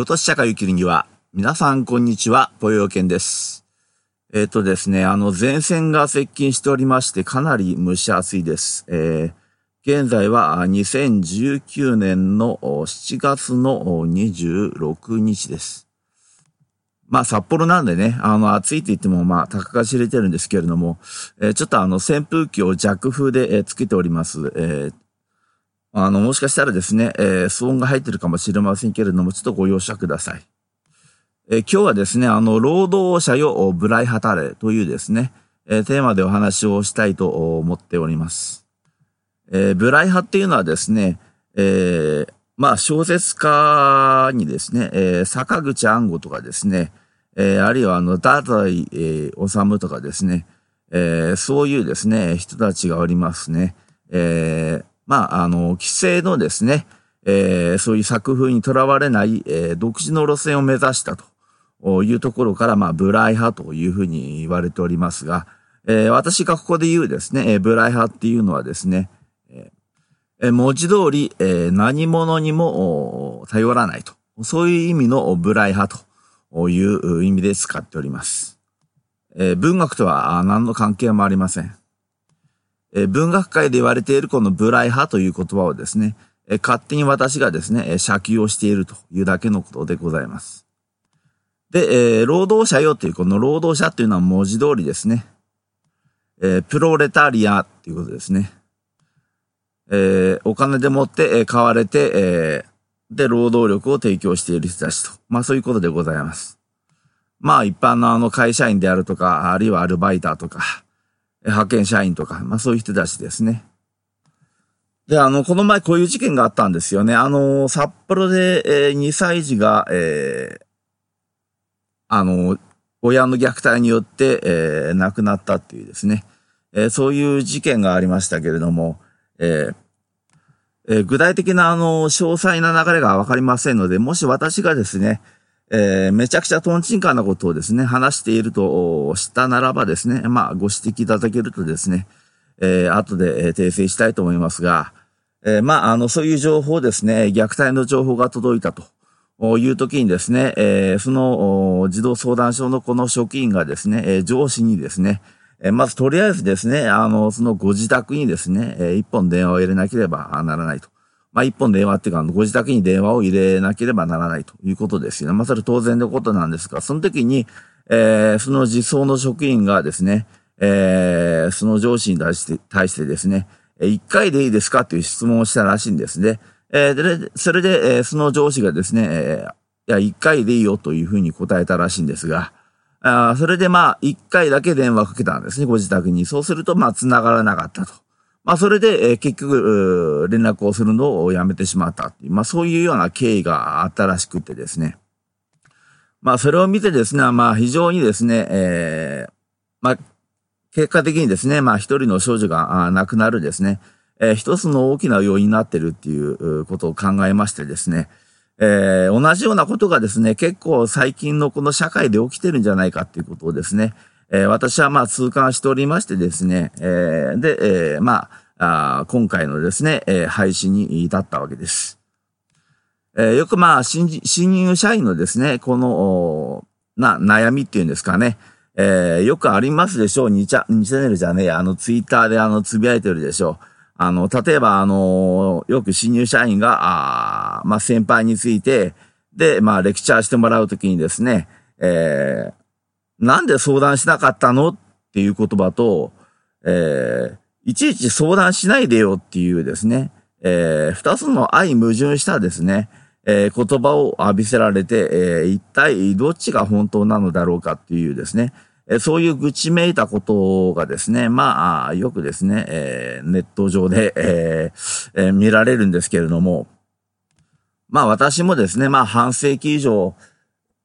京都市社会を生きるには、皆さんこんにちは、ぽよよけんです。えっ、ー、とですね、あの前線が接近しておりまして、かなり蒸し暑いです。えー、現在は2019年の7月の26日です。まあ札幌なんでね、あの暑いって言ってもまあたかが知れてるんですけれども、えー、ちょっとあの扇風機を弱風で、えつけております。えー、あの、もしかしたらですね、えー、騒音が入ってるかもしれませんけれども、ちょっとご容赦ください。えー、今日はですね、あの、労働者よ、ブライハタレというですね、えー、テーマでお話をしたいと思っております。えー、ブライハっていうのはですね、えー、まあ、小説家にですね、えー、坂口安吾とかですね、えー、あるいはあの、ダダイ、えー、治とかですね、えー、そういうですね、人たちがおりますね。えー、まあ、あの、規制のですね、えー、そういう作風にとらわれない、えー、独自の路線を目指したというところから、まあ、ブライ派というふうに言われておりますが、えー、私がここで言うですね、えー、ブライ派っていうのはですね、えー、文字通り、えー、何者にも頼らないと。そういう意味のブライ派という意味で使っております。えー、文学とは何の関係もありません。え文学界で言われているこのブライ派という言葉をですね、え勝手に私がですね、借給をしているというだけのことでございます。で、えー、労働者よというこの労働者というのは文字通りですね、えー、プロレタリアということですね。えー、お金でもって、え買われて、えで、労働力を提供している人たちと。まあそういうことでございます。まあ一般のあの会社員であるとか、あるいはアルバイターとか、派遣社員とか、まあそういう人たちですね。で、あの、この前こういう事件があったんですよね。あの、札幌で、えー、2歳児が、えー、あの、親の虐待によって、えー、亡くなったっていうですね、えー、そういう事件がありましたけれども、えーえー、具体的なあの、詳細な流れがわかりませんので、もし私がですね、えー、めちゃくちゃトンチンカンなことをですね、話しているとしたならばですね、まあ、ご指摘いただけるとですね、えー、後で訂正したいと思いますが、えー、まあ、あの、そういう情報ですね、虐待の情報が届いたという時にですね、えー、その児童相談所のこの職員がですね、え、上司にですね、えまずとりあえずですね、あの、そのご自宅にですね、え一本電話を入れなければならないと。まあ、一本電話っていうか、ご自宅に電話を入れなければならないということですよね。まあ、それ当然のことなんですが、その時に、えー、その実装の職員がですね、えー、その上司に対して、対してですね、一回でいいですかという質問をしたらしいんですね。えー、で、それで、えー、その上司がですね、えー、いや、一回でいいよというふうに答えたらしいんですが、あそれでまあ、一回だけ電話かけたんですね、ご自宅に。そうすると、まあ、繋がらなかったと。まあ、それで、え、結局、連絡をするのをやめてしまったっていう、まあ、そういうような経緯があったらしくてですね。まあ、それを見てですね、まあ、非常にですね、えー、まあ、結果的にですね、まあ、一人の少女が亡くなるですね、えー、一つの大きな要因になってるっていうことを考えましてですね、えー、同じようなことがですね、結構最近のこの社会で起きてるんじゃないかっていうことをですね、え、私はまあ痛感しておりましてですね、え、で、え、まあ、今回のですね、えー、配信に至ったわけです。え、よくまあ新、入社員のですね、この、な、悩みっていうんですかね、えー、よくありますでしょう。2チャ、2チャンネルじゃねえあの、ツイッターであの、つぶやいてるでしょう。あの、例えばあの、よく新入社員が、あまあ、先輩について、で、まあ、レクチャーしてもらうときにですね、えー、なんで相談しなかったの？っていう言葉と、えー、いちいち相談しないでよっていうですね、えー、二つの相矛盾したですね、えー、言葉を浴びせられて、えー、一体どっちが本当なのだろうかっていうですね、え、そういう愚痴めいたことがですね、まあ、よくですね、え、ネット上で、ええ、見られるんですけれども、まあ私もですね、まあ半世紀以上、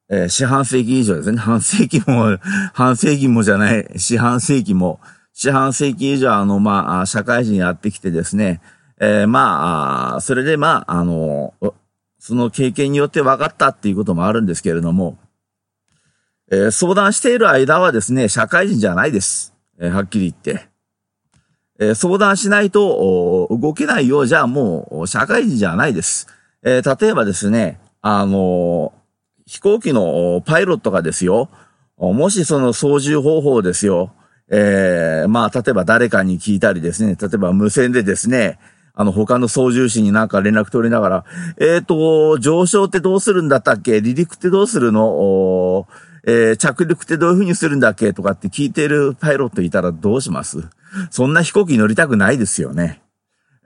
えー、四半世紀以上ですね。半世紀も、半世紀もじゃない、四半世紀も、四半世紀以上、あの、まあ、社会人やってきてですね、えー、まあ、それで、まあ、あの、その経験によって分かったっていうこともあるんですけれども、えー、相談している間はですね、社会人じゃないです。えー、はっきり言って。えー、相談しないと動けないようじゃもう社会人じゃないです。え例えばですね、あの飛行機のパイロットがですよ、もしその操縦方法ですよ、えー、まあ、例えば誰かに聞いたりですね、例えば無線でですね、あの、他の操縦士になんか連絡取りながら、えっ、ー、と、上昇ってどうするんだったっけ？離陸ってどうするの？えー、着陸ってどういう風にするんだっけ？とかって聞いてるパイロットいたらどうします？そんな飛行機乗りたくないですよね。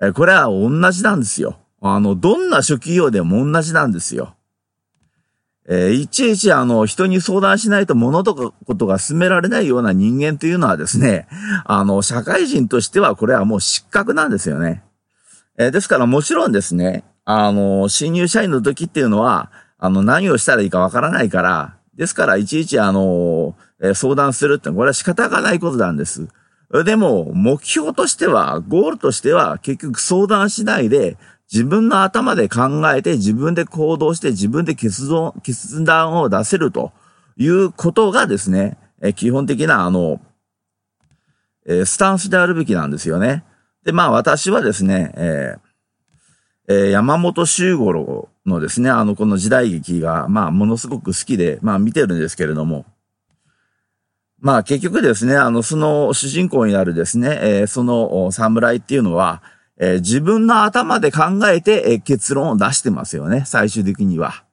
えー、これは同じなんですよ。あの、どんな職業でも同じなんですよ。えー、いちいちあの、人に相談しないと物とかことが進められないような人間というのはですね、あの、社会人としてはこれはもう失格なんですよね。えー、ですからもちろんですね、あの、新入社員の時っていうのは、あの、何をしたらいいかわからないから、ですからいちいちあの、え、相談するってこれは仕方がないことなんです。でも、目標としては、ゴールとしては、結局相談しないで、自分の頭で考えて、自分で行動して、自分で決断、決断を出せるということがですね、え基本的な、あの、えスタンスであるべきなんですよね。で、まあ私はですね、えー、えー、山本周五郎のですね、あの、この時代劇が、まあ、ものすごく好きで、まあ、見てるんですけれども、まあ、結局ですね、あの、その主人公になるですね、えー、その侍っていうのは、えー、自分の頭で考えて、えー、結論を出してますよね、最終的には。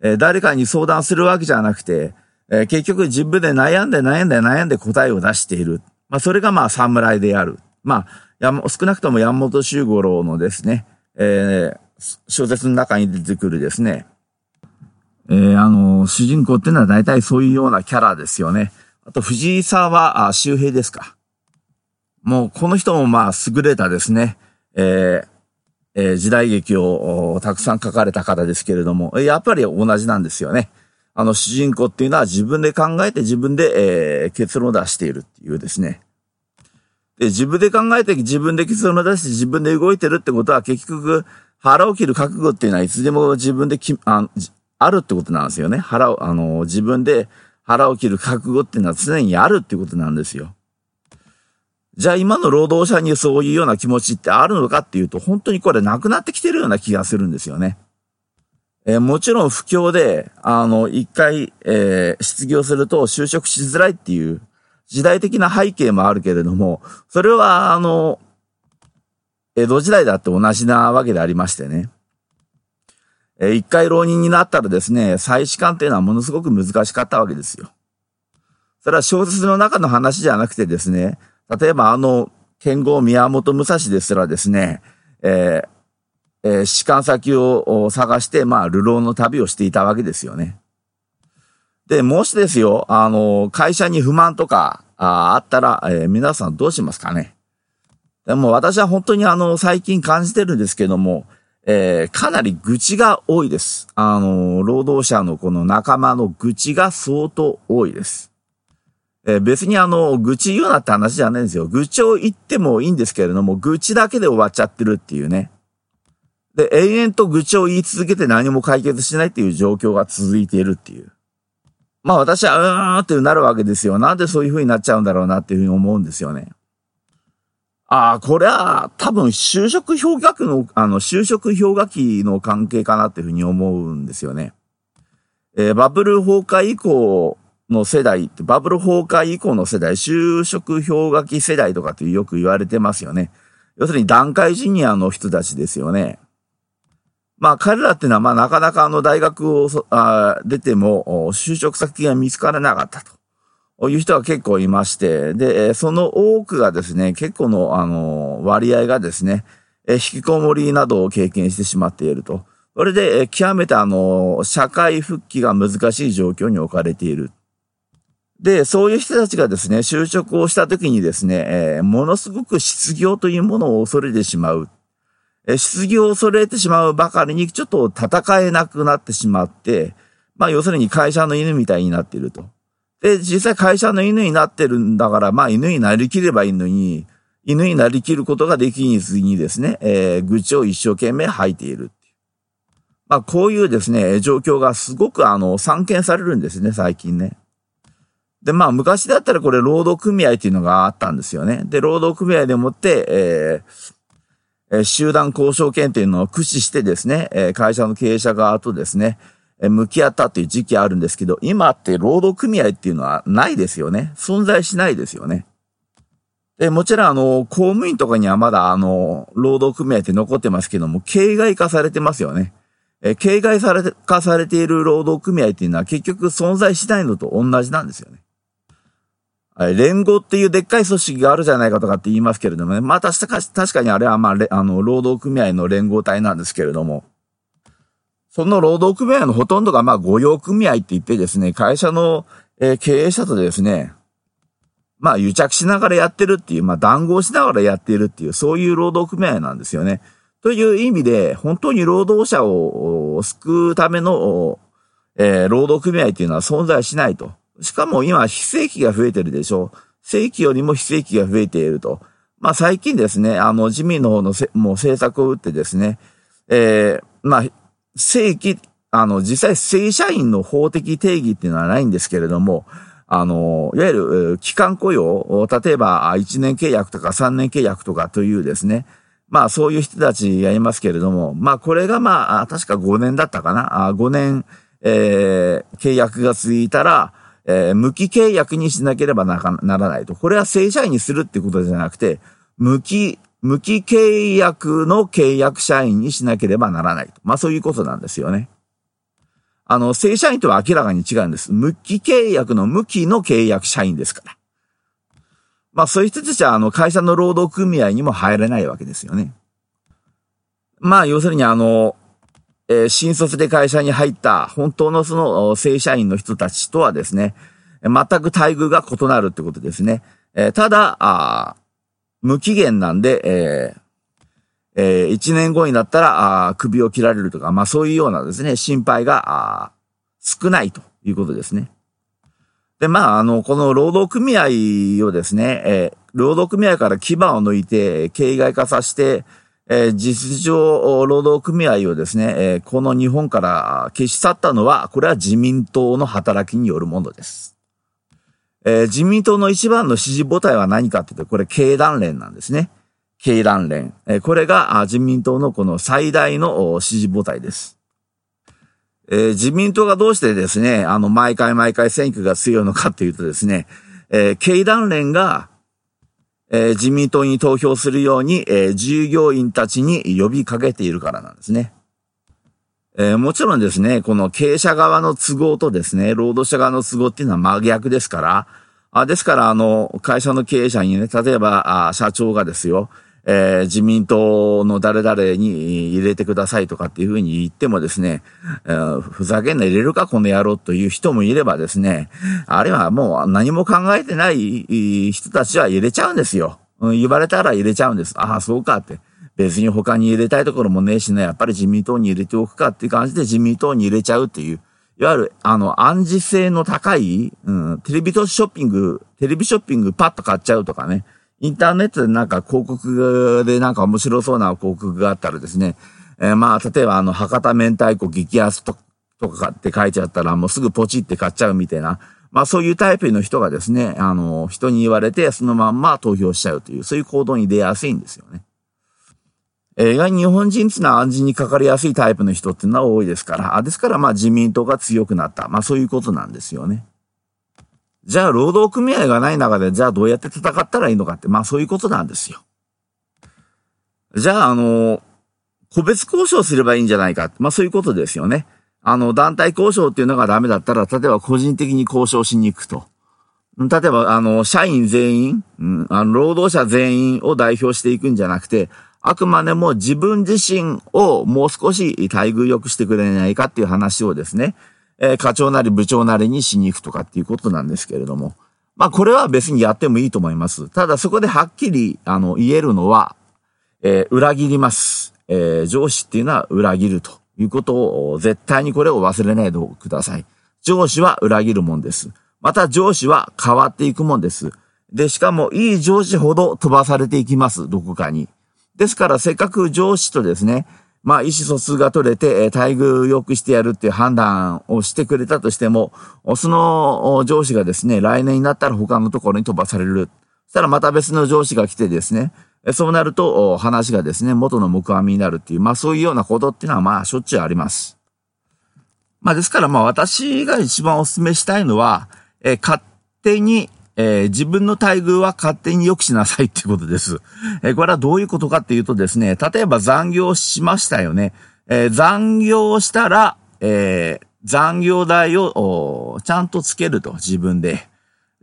えー、誰かに相談するわけじゃなくて、え結局自分で悩んで悩んで悩んで答えを出している。まあ、それがまあ侍である。まあ、少なくとも山本周五郎のですね、え小説の中に出てくるですね、えー、あの、主人公っていうのは大体そういうようなキャラですよね。あと、藤沢周平ですか。もうこの人もまあ優れたですね、えーえー、時代劇をたくさん書かれた方ですけれども、やっぱり同じなんですよね。あの主人公っていうのは自分で考えて自分で、えー、結論を出しているっていうですね。で、自分で考えて自分で結論を出して自分で動いてるってことは結局腹を切る覚悟っていうのはいつでも自分できああるってことなんですよね。腹を、あの、自分で腹を切る覚悟っていうのは常にあるってことなんですよ。じゃあ今の労働者にそういうような気持ちってあるのかっていうと、本当にこれなくなってきてるような気がするんですよね。えー、もちろん不況で、あの、一回、えー、失業すると就職しづらいっていう時代的な背景もあるけれども、それは、あの、江戸時代だって同じなわけでありましてね。えー、一回浪人になったらですね、再試験っていうのはものすごく難しかったわけですよ。それは小説の中の話じゃなくてですね、例えばあの、剣豪宮本武蔵ですらですね、えー、えー、士官先を探して、まあ、流浪の旅をしていたわけですよね。で、もしですよ、あの、会社に不満とかああったら、えー、皆さんどうしますかねでも私は本当にあの、最近感じてるんですけども、えー、かなり愚痴が多いです。あの、労働者のこの仲間の愚痴が相当多いです。えー、別にあの、愚痴言うなって話じゃないんですよ。愚痴を言ってもいいんですけれども、愚痴だけで終わっちゃってるっていうね。で、延々と愚痴を言い続けて何も解決しないっていう状況が続いているっていう。まあ私は、うーんってなるわけですよ。なんでそういう風になっちゃうんだろうなっていう風に思うんですよね。ああ、これは多分就職氷河期の、あの、就職氷河期の関係かなっていう風に思うんですよね。えー、バブル崩壊以降の世代って、バブル崩壊以降の世代、就職氷河期世代とかってよく言われてますよね。要するに段階ジュニアの人たちですよね。まあ彼らっていうのはまあなかなかあの大学をあ出ても就職先が見つからなかったという人が結構いまして、で、その多くがですね、結構のあの割合がですね、引きこもりなどを経験してしまっていると。それで、極めてあの、社会復帰が難しい状況に置かれている。で、そういう人たちがですね、就職をした時にですね、えー、ものすごく失業というものを恐れてしまう。えー、失業を恐れてしまうばかりに、ちょっと戦えなくなってしまって、まあ、要するに会社の犬みたいになっていると。で、実際会社の犬になってるんだから、まあ、犬になりきればいいのに、犬になりきることができずにですね、えー、愚痴を一生懸命吐いている。まあ、こういうですね、状況がすごくあの、散見されるんですね、最近ね。で、まあ、昔だったらこれ、労働組合っていうのがあったんですよね。で、労働組合でもって、えー、えー、集団交渉権っていうのを駆使してですね、えー、会社の経営者側とですねえ、向き合ったっていう時期あるんですけど、今って労働組合っていうのはないですよね。存在しないですよね。で、もちろんあの、公務員とかにはまだあの、労働組合って残ってますけども、形骸化されてますよね。え、形骸され、化されている労働組合っていうのは結局存在しないのと同じなんですよね。連合っていうでっかい組織があるじゃないかとかって言いますけれどもね。まあ確か確かにあれはまあ、あの、労働組合の連合体なんですけれども。その労働組合のほとんどがまあ御用組合って言ってですね、会社の、えー、経営者とですね、まあ癒着しながらやってるっていう、まあ談合しながらやっているっていう、そういう労働組合なんですよね。という意味で、本当に労働者を救うための、えー、労働組合っていうのは存在しないと。しかも今、非正規が増えてるでしょう。正規よりも非正規が増えていると。まあ最近ですね、あの、自民の方のもう政策を打ってですね、えー、まあ、正規、あの、実際正社員の法的定義っていうのはないんですけれども、あの、いわゆる、期間雇用、例えば1年契約とか3年契約とかというですね、まあそういう人たちがいますけれども、まあこれがまあ、確か5年だったかな。5年、えー、契約が続いたら、えー、無期契約にしなければならないと。これは正社員にするってことじゃなくて、無期、無期契約の契約社員にしなければならないと。まあそういうことなんですよね。あの、正社員とは明らかに違うんです。無期契約の無期の契約社員ですから。まあそういう人たちはあの会社の労働組合にも入れないわけですよね。まあ要するにあの、えー、新卒で会社に入った本当のその正社員の人たちとはですね、全く待遇が異なるってことですね。えー、ただ、無期限なんで、えーえー、1年後になったら、あ首を切られるとか、まあそういうようなですね、心配が、少ないということですね。で、まあ、あの、この労働組合をですね、えー、労働組合から牙を抜いて、形骸化させて、えー、実情労働組合をですね、えー、この日本から消し去ったのは、これは自民党の働きによるものです。えー、自民党の一番の支持母体は何かっていうと、これ経団連なんですね。経団連。えー、これが自民党のこの最大の支持母体です。えー、自民党がどうしてですね、あの、毎回毎回選挙が強いのかっていうとですね、えー、経団連がえー、自民党に投票するように、えー、従業員たちに呼びかけているからなんですね。えー、もちろんですね、この経営者側の都合とですね、労働者側の都合っていうのは真逆ですから、あですから、あの、会社の経営者にね、例えば、あ社長がですよ、えー、自民党の誰々に入れてくださいとかっていうふうに言ってもですね、えー、ふざけんな入れるかこの野郎という人もいればですね、あるいはもう何も考えてない人たちは入れちゃうんですよ。言われたら入れちゃうんです。ああ、そうかって。別に他に入れたいところもねえしね、やっぱり自民党に入れておくかっていう感じで自民党に入れちゃうっていう、いわゆる、あの、暗示性の高い、うん、テレビショッピング、テレビショッピングパッと買っちゃうとかね、インターネットでなんか広告でなんか面白そうな広告があったらですね、えー、まあ、例えばあの、博多明太子激安とかって書いちゃったらもうすぐポチって買っちゃうみたいな、まあそういうタイプの人がですね、あの、人に言われてそのまんま投票しちゃうという、そういう行動に出やすいんですよね。えー、意外に日本人っていうのは暗示にかかりやすいタイプの人っていうのは多いですから、あですからまあ自民党が強くなった。まあそういうことなんですよね。じゃあ、労働組合がない中で、じゃあどうやって戦ったらいいのかって、まあそういうことなんですよ。じゃあ、あの、個別交渉すればいいんじゃないか。まあそういうことですよね。あの、団体交渉っていうのがダメだったら、例えば個人的に交渉しに行くと。例えば、あの、社員全員、うん、あの、労働者全員を代表していくんじゃなくて、あくまでも自分自身をもう少し待遇良くしてくれないかっていう話をですね、えー、課長なり部長なりにしに行くとかっていうことなんですけれども。まあこれは別にやってもいいと思います。ただそこではっきり、あの、言えるのは、えー、裏切ります。えー、上司っていうのは裏切るということを、絶対にこれを忘れないでください。上司は裏切るもんです。また上司は変わっていくもんです。で、しかもいい上司ほど飛ばされていきます。どこかに。ですからせっかく上司とですね、まあ、意思疎通が取れて、待遇良くしてやるっていう判断をしてくれたとしても、その上司がですね、来年になったら他のところに飛ばされる。そしたらまた別の上司が来てですね、そうなると話がですね、元の木阿弥になるっていう、まあそういうようなことっていうのはまあしょっちゅうあります。まあですからまあ私が一番お勧めしたいのは、え、勝手に、えー、自分の待遇は勝手に良くしなさいっていうことです。えー、これはどういうことかっていうとですね、例えば残業しましたよね。えー、残業したら、え、残業代をちゃんとつけると、自分で。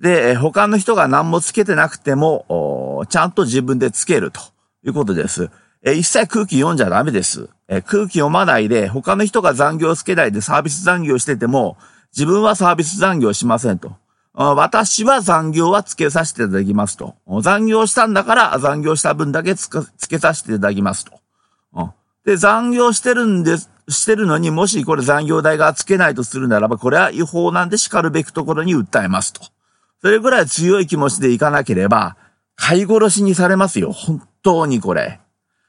で、他の人が何もつけてなくても、ちゃんと自分でつけるということです。え一切空気読んじゃダメです。え空気読まないで、他の人が残業つけないでサービス残業してても、自分はサービス残業しませんと。私は残業はつけさせていただきますと。残業したんだから残業した分だけつけさせていただきますと。で、残業してるんです、してるのにもしこれ残業代がつけないとするならば、これは違法なんで叱るべきところに訴えますと。それぐらい強い気持ちでいかなければ、飼い殺しにされますよ。本当にこれ。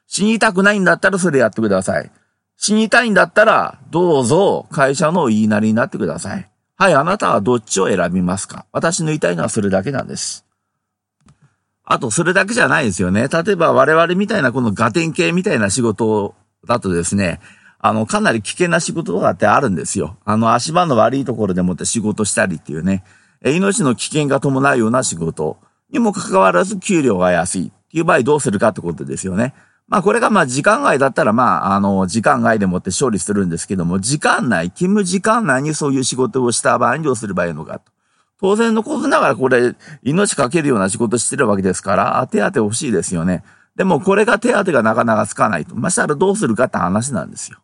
死にたくないんだったらそれやってください。死にたいんだったら、どうぞ会社の言いなりになってください。はい、あなたはどっちを選びますか？私の言いたいのはそれだけなんです。あと、それだけじゃないですよね。例えば我々みたいなこのガテン系みたいな仕事だとですね、あの、かなり危険な仕事とかってあるんですよ。あの、足場の悪いところでもって仕事したりっていうね、命の危険が伴うような仕事にもかかわらず給料が安いっていう場合どうするかってことですよね。まあこれがまあ時間外だったらまああの時間外でもって勝利するんですけども、時間内、勤務時間内にそういう仕事をした場合にどうすればいいのかと。当然のことながらこれ命かけるような仕事してるわけですから、手当欲しいですよね。でもこれが手当がなかなかつかないと。ましたらどうするかって話なんですよ。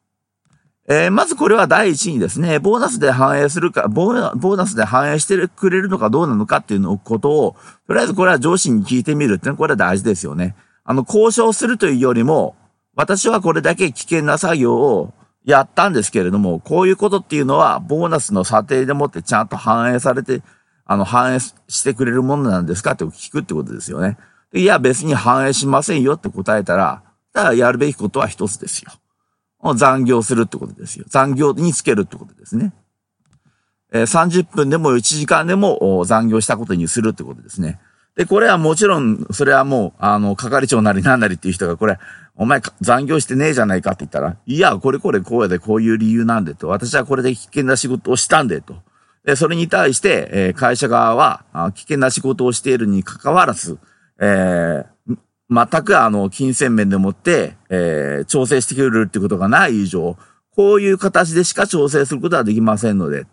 えー、まずこれは第一にですね、ボーナスで反映するか、ボーナスで反映してくれるのかどうなのかっていうのことを、とりあえずこれは上司に聞いてみるっていうのはこれは大事ですよね。あの、交渉するというよりも、私はこれだけ危険な作業をやったんですけれども、こういうことっていうのは、ボーナスの査定でもってちゃんと反映されて、あの、反映してくれるものなんですか？って聞くってことですよね。いや、別に反映しませんよって答えたら、ただやるべきことは一つですよ。残業するってことですよ。残業につけるってことですね。えー、30分でも1時間でも残業したことにするってことですね。で、これはもちろん、それはもう、あの、係長なりなんなりっていう人が、これ、お前残業してねえじゃないかって言ったら、いや、これこれこうやでこういう理由なんでと、私はこれで危険な仕事をしたんでと。で、それに対して、えー、会社側は、危険な仕事をしているに関わらず、えー、全くあの、金銭面でもって、えー、調整してくれるってことがない以上、こういう形でしか調整することはできませんので、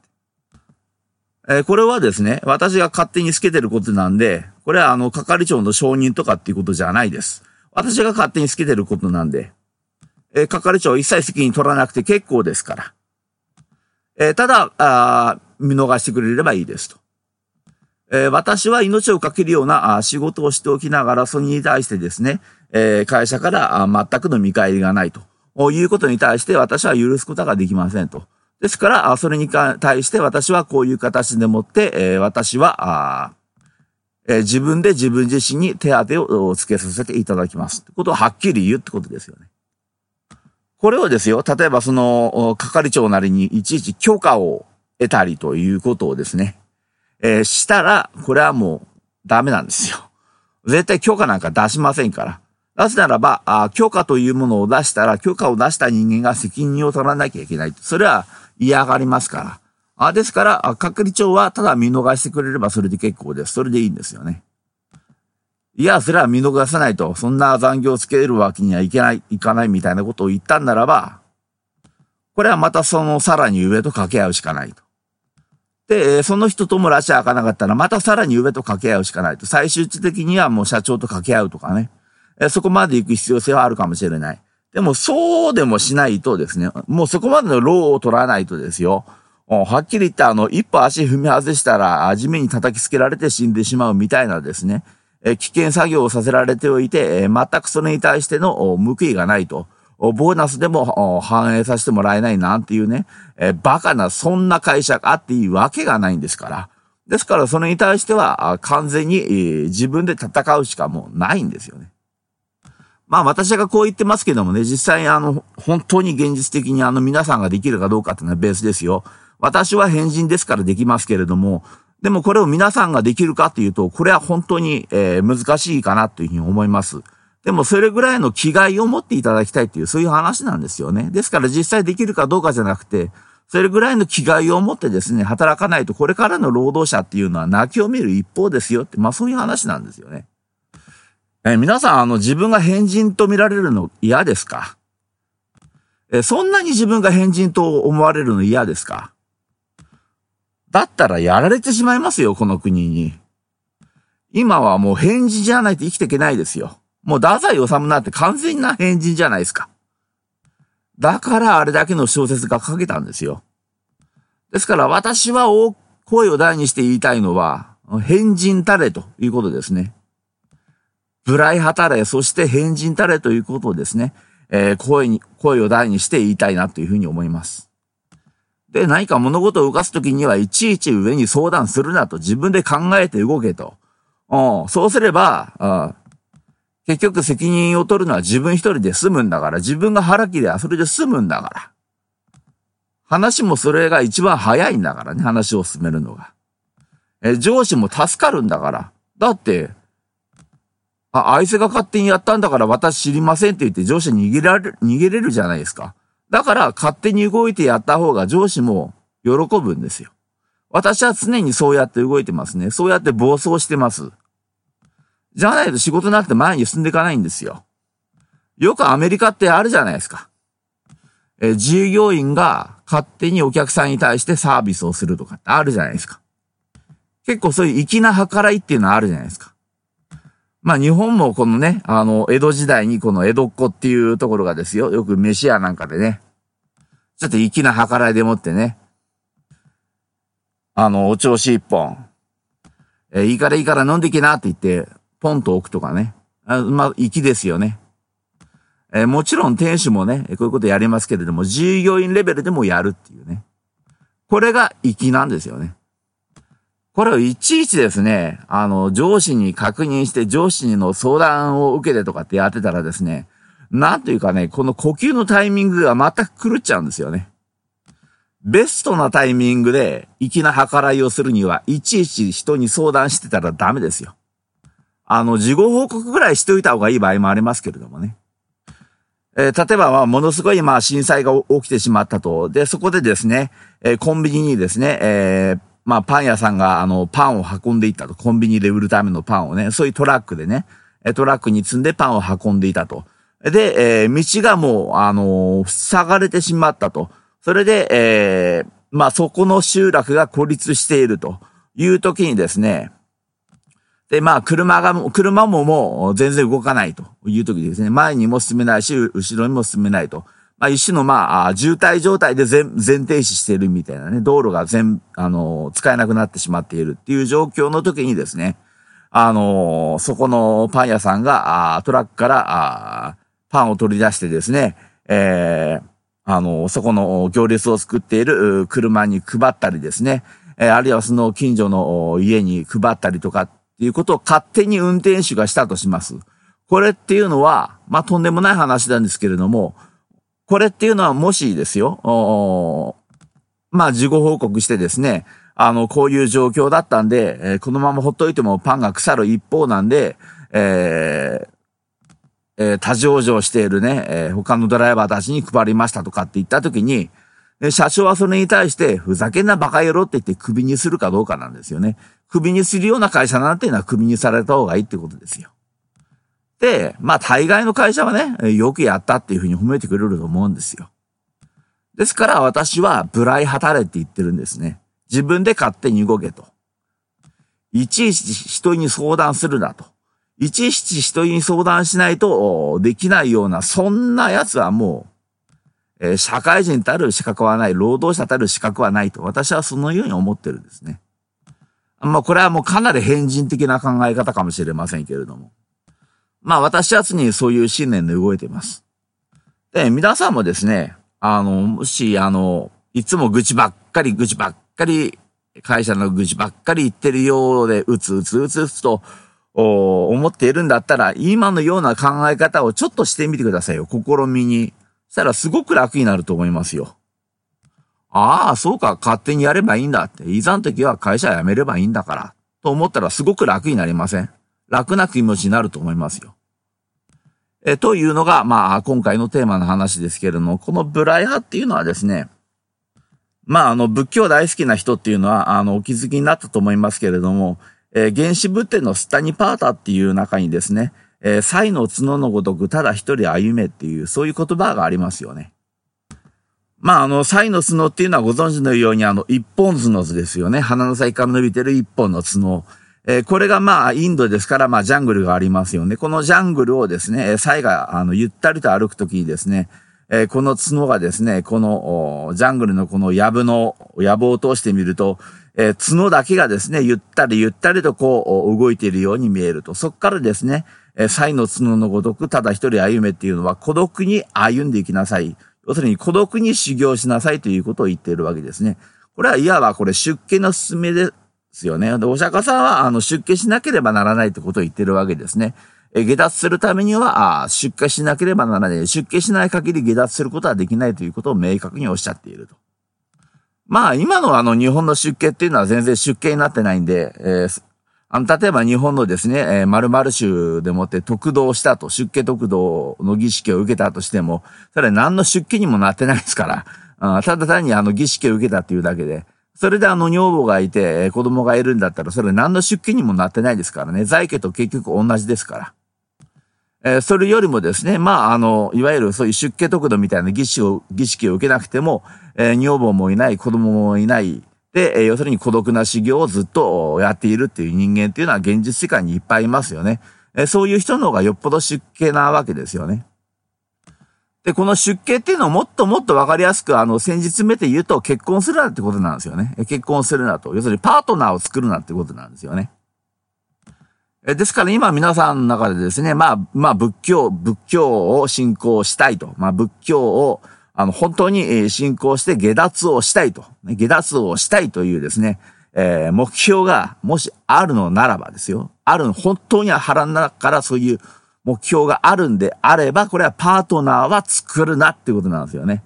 えー、これはですね、私が勝手につけてることなんで、これはあの、係長の承認とかっていうことじゃないです。私が勝手につけてることなんで、えー、係長一切責任取らなくて結構ですから。えー、ただあ、見逃してくれればいいですと。えー、私は命をかけるようなあ仕事をしておきながら、それに対してですね、えー、会社からあ全くの見返りがないということに対して私は許すことができませんと。ですから、それに対して私はこういう形でもって、え私は、え自分で自分自身に手当をつけさせていただきます。ってことをはっきり言うってことですよね。これをですよ、例えばその、係長なりにいちいち許可を得たりということをですね、え、したら、これはもうダメなんですよ。絶対許可なんか出しませんから。なぜならば、あ許可というものを出したら、許可を出した人間が責任を取らなきゃいけない。それは嫌がりますから。あですから、係長はただ見逃してくれればそれで結構です。それでいいんですよね。いや、それは見逃さないと、そんな残業をつけるわけにはいけない、いかないみたいなことを言ったんならば、これはまたそのさらに上と掛け合うしかないと。で、その人ともラチ開かなかったら、またさらに上と掛け合うしかないと。最終的にはもう社長と掛け合うとかね。そこまで行く必要性はあるかもしれない。でも、そうでもしないとですね、もうそこまでのローを取らないとですよ。はっきり言ってあの、一歩足踏み外したら、地面に叩きつけられて死んでしまうみたいなですね、え危険作業をさせられておいて、え全くそれに対しての報いがないと。ボーナスでも反映させてもらえないなんていうね、えバカな、そんな会社があっていいわけがないんですから。ですから、それに対しては、完全に、自分で戦うしかもうないんですよね。まあ私がこう言ってますけどもね、実際あの、本当に現実的にあの皆さんができるかどうかっていうのはベースですよ。私は変人ですからできますけれども、でもこれを皆さんができるかっていうと、これは本当に、えー、難しいかなというふうに思います。でもそれぐらいの気概を持っていただきたいっていう、そういう話なんですよね。ですから実際できるかどうかじゃなくて、それぐらいの気概を持ってですね、働かないとこれからの労働者っていうのは泣きを見る一方ですよって、まあそういう話なんですよね。え皆さん、あの、自分が変人と見られるの嫌ですか？えそんなに自分が変人と思われるの嫌ですか？だったらやられてしまいますよ、この国に。今はもう変人じゃないと生きていけないですよ。もう太宰治なんて完全な変人じゃないですか。だからあれだけの小説が書けたんですよ。ですから私は声を大にして言いたいのは、変人たれということですね。ブライハタレ、そして変人たれということをですね、えー、声に、声を大にして言いたいなというふうに思います。で、何か物事を動かすときには、いちいち上に相談するなと、自分で考えて動けと。うん、そうすれば、結局責任を取るのは自分一人で済むんだから、自分が腹切りはそれで済むんだから。話もそれが一番早いんだからね、話を進めるのが。え、上司も助かるんだから。だって、あ、相手が勝手にやったんだから私知りませんって言って上司に逃げられる、逃げれるじゃないですか。だから勝手に動いてやった方が上司も喜ぶんですよ。私は常にそうやって動いてますね。そうやって暴走してます。じゃないと仕事なって前に進んでいかないんですよ。よくアメリカってあるじゃないですか。え従業員が勝手にお客さんに対してサービスをするとかってあるじゃないですか。結構そういう粋な計らいっていうのはあるじゃないですか。まあ日本もこのね、あの、江戸時代にこの江戸っ子っていうところがですよ、よく飯屋なんかでね、ちょっと粋な計らいでもってね、あの、お調子一本、えいいからいいから飲んできなって言って、ポンと置くとかね。あまあ、粋ですよね。えもちろん店主もね、こういうことやりますけれども、従業員レベルでもやるっていうね。これが粋なんですよね。これをいちいちですね、あの、上司に確認して上司の相談を受けてとかってやってたらですね、なんというかね、この呼吸のタイミングが全く狂っちゃうんですよね。ベストなタイミングで粋な計らいをするには、いちいち人に相談してたらダメですよ。あの、事後報告ぐらいしておいた方がいい場合もありますけれどもね。えー、例えば、まあ、ものすごい、まあ、震災が起きてしまったと。で、そこでですね、えー、コンビニにですね、えー、まあ、パン屋さんが、あの、パンを運んでいったと。コンビニで売るためのパンをね、そういうトラックでね、トラックに積んでパンを運んでいたと。で、えー、道がもう、あのー、塞がれてしまったと。それで、えー、まあ、そこの集落が孤立しているという時にですね、で、まあ、車が、車ももう全然動かないという時ですね、前にも進めないし、後ろにも進めないと。まあ、一種の、まあ、渋滞状態で全、全停止しているみたいなね、道路が全、あの、使えなくなってしまっているっていう状況の時にですね、あの、そこのパン屋さんが、あトラックから、あパンを取り出してですね、えー、あの、そこの行列を作っている車に配ったりですね、えー、あるいはその近所の家に配ったりとかっていうことを勝手に運転手がしたとします。これっていうのは、まあ、とんでもない話なんですけれども、これっていうのはもしですよ、まあ、事後報告してですね、あの、こういう状況だったんで、えー、このままほっといてもパンが腐る一方なんで、えー、えー、多乗乗しているね、えー、他のドライバーたちに配りましたとかって言った時に、社長はそれに対して、ふざけんなバカ野郎って言って首にするかどうかなんですよね。首にするような会社なんていうのは首にされた方がいいってことですよ。で、まあ大概の会社はね、よくやったっていうふうに褒めてくれると思うんですよ。ですから私はブライハタレって言ってるんですね。自分で勝手に動けと。いちいち人に相談するなと。いちいち人に相談しないとできないような、そんな奴はもう、えー、社会人たる資格はない、労働者たる資格はないと、私はそのように思ってるんですね。まあこれはもうかなり変人的な考え方かもしれませんけれども。まあ私は常にそういう信念で動いています。で、皆さんもですね、あの、もし、あの、いつも愚痴ばっかり、愚痴ばっかり、会社の愚痴ばっかり言ってるようで、うつうつうつうつと、思っているんだったら、今のような考え方をちょっとしてみてくださいよ。試みに。したらすごく楽になると思いますよ。ああ、そうか、勝手にやればいいんだって。いざの時は会社辞めればいいんだから。と思ったらすごく楽になりません楽な気持ちになると思いますよ。え、というのが、まあ、今回のテーマの話ですけれども、このブライ派っていうのはですね、まあ、あの、仏教大好きな人っていうのは、あの、お気づきになったと思いますけれども、えー、原始仏典のスタニパータっていう中にですね、えー、才の角のごとくただ一人歩めっていう、そういう言葉がありますよね。まあ、あの、才の角っていうのはご存知のように、あの、一本角図ですよね。鼻の先から伸びてる一本の角。え、これがまあ、インドですから、まあ、ジャングルがありますよね。このジャングルをですね、サイが、あの、ゆったりと歩くときにですね、え、この角がですね、この、ジャングルのこの藪の、藪を通してみると、え、角だけがですね、ゆったりゆったりとこう、動いているように見えると。そこからですね、えー、サイの角のごとく、ただ一人歩めっていうのは、孤独に歩んでいきなさい。要するに孤独に修行しなさいということを言っているわけですね。これはいわばこれ出家の勧めでですよね。で、お釈迦さんは、あの、出家しなければならないってことを言ってるわけですね。え、下脱するためには、あ出家しなければならない。出家しない限り下脱することはできないということを明確におっしゃっていると。まあ、今のあの、日本の出家っていうのは全然出家になってないんで、えー、あの、例えば日本のですね、えー、〇〇州でもって特道したと、出家特道の儀式を受けたとしても、それは何の出家にもなってないですから、あただ単にあの儀式を受けたっていうだけで、それであの女房がいて、子供がいるんだったら、それ何の出家にもなってないですからね。在家と結局同じですから。えー、それよりもですね、まあ、あの、いわゆるそういう出家得度みたいな儀式を、儀式を受けなくても、えー、女房もいない、子供もいない、で、えー、要するに孤独な修行をずっとやっているっていう人間っていうのは現実世界にいっぱいいますよね。えー、そういう人の方がよっぽど出家なわけですよね。で、この出家っていうのをもっともっとわかりやすく、あの、先日目で言うと結婚するなってことなんですよね。結婚するなと。要するにパートナーを作るなってことなんですよね。えですから今皆さんの中でですね、まあ、まあ仏教、仏教を信仰したいと。まあ仏教を、あの、本当に信仰して下脱をしたいと。下脱をしたいというですね、えー、目標がもしあるのならばですよ。ある、本当には腹の中からそういう目標があるんであれば、これはパートナーは作るなってことなんですよね。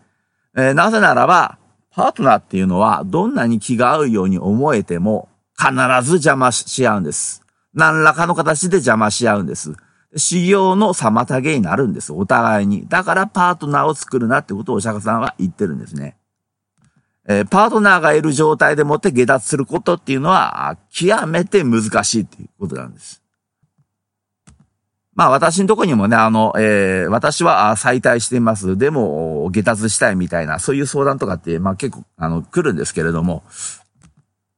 えー、なぜならば、パートナーっていうのは、どんなに気が合うように思えても、必ず邪魔し合うんです。何らかの形で邪魔し合うんです。修行の妨げになるんです。お互いに。だからパートナーを作るなってことをお釈迦さんは言ってるんですね。えー、パートナーがいる状態でもって下脱することっていうのは、極めて難しいっていうことなんです。まあ私のとこにもね、あの、えー、私は再退しています。でも、下達したいみたいな、そういう相談とかって、まあ結構、あの、来るんですけれども、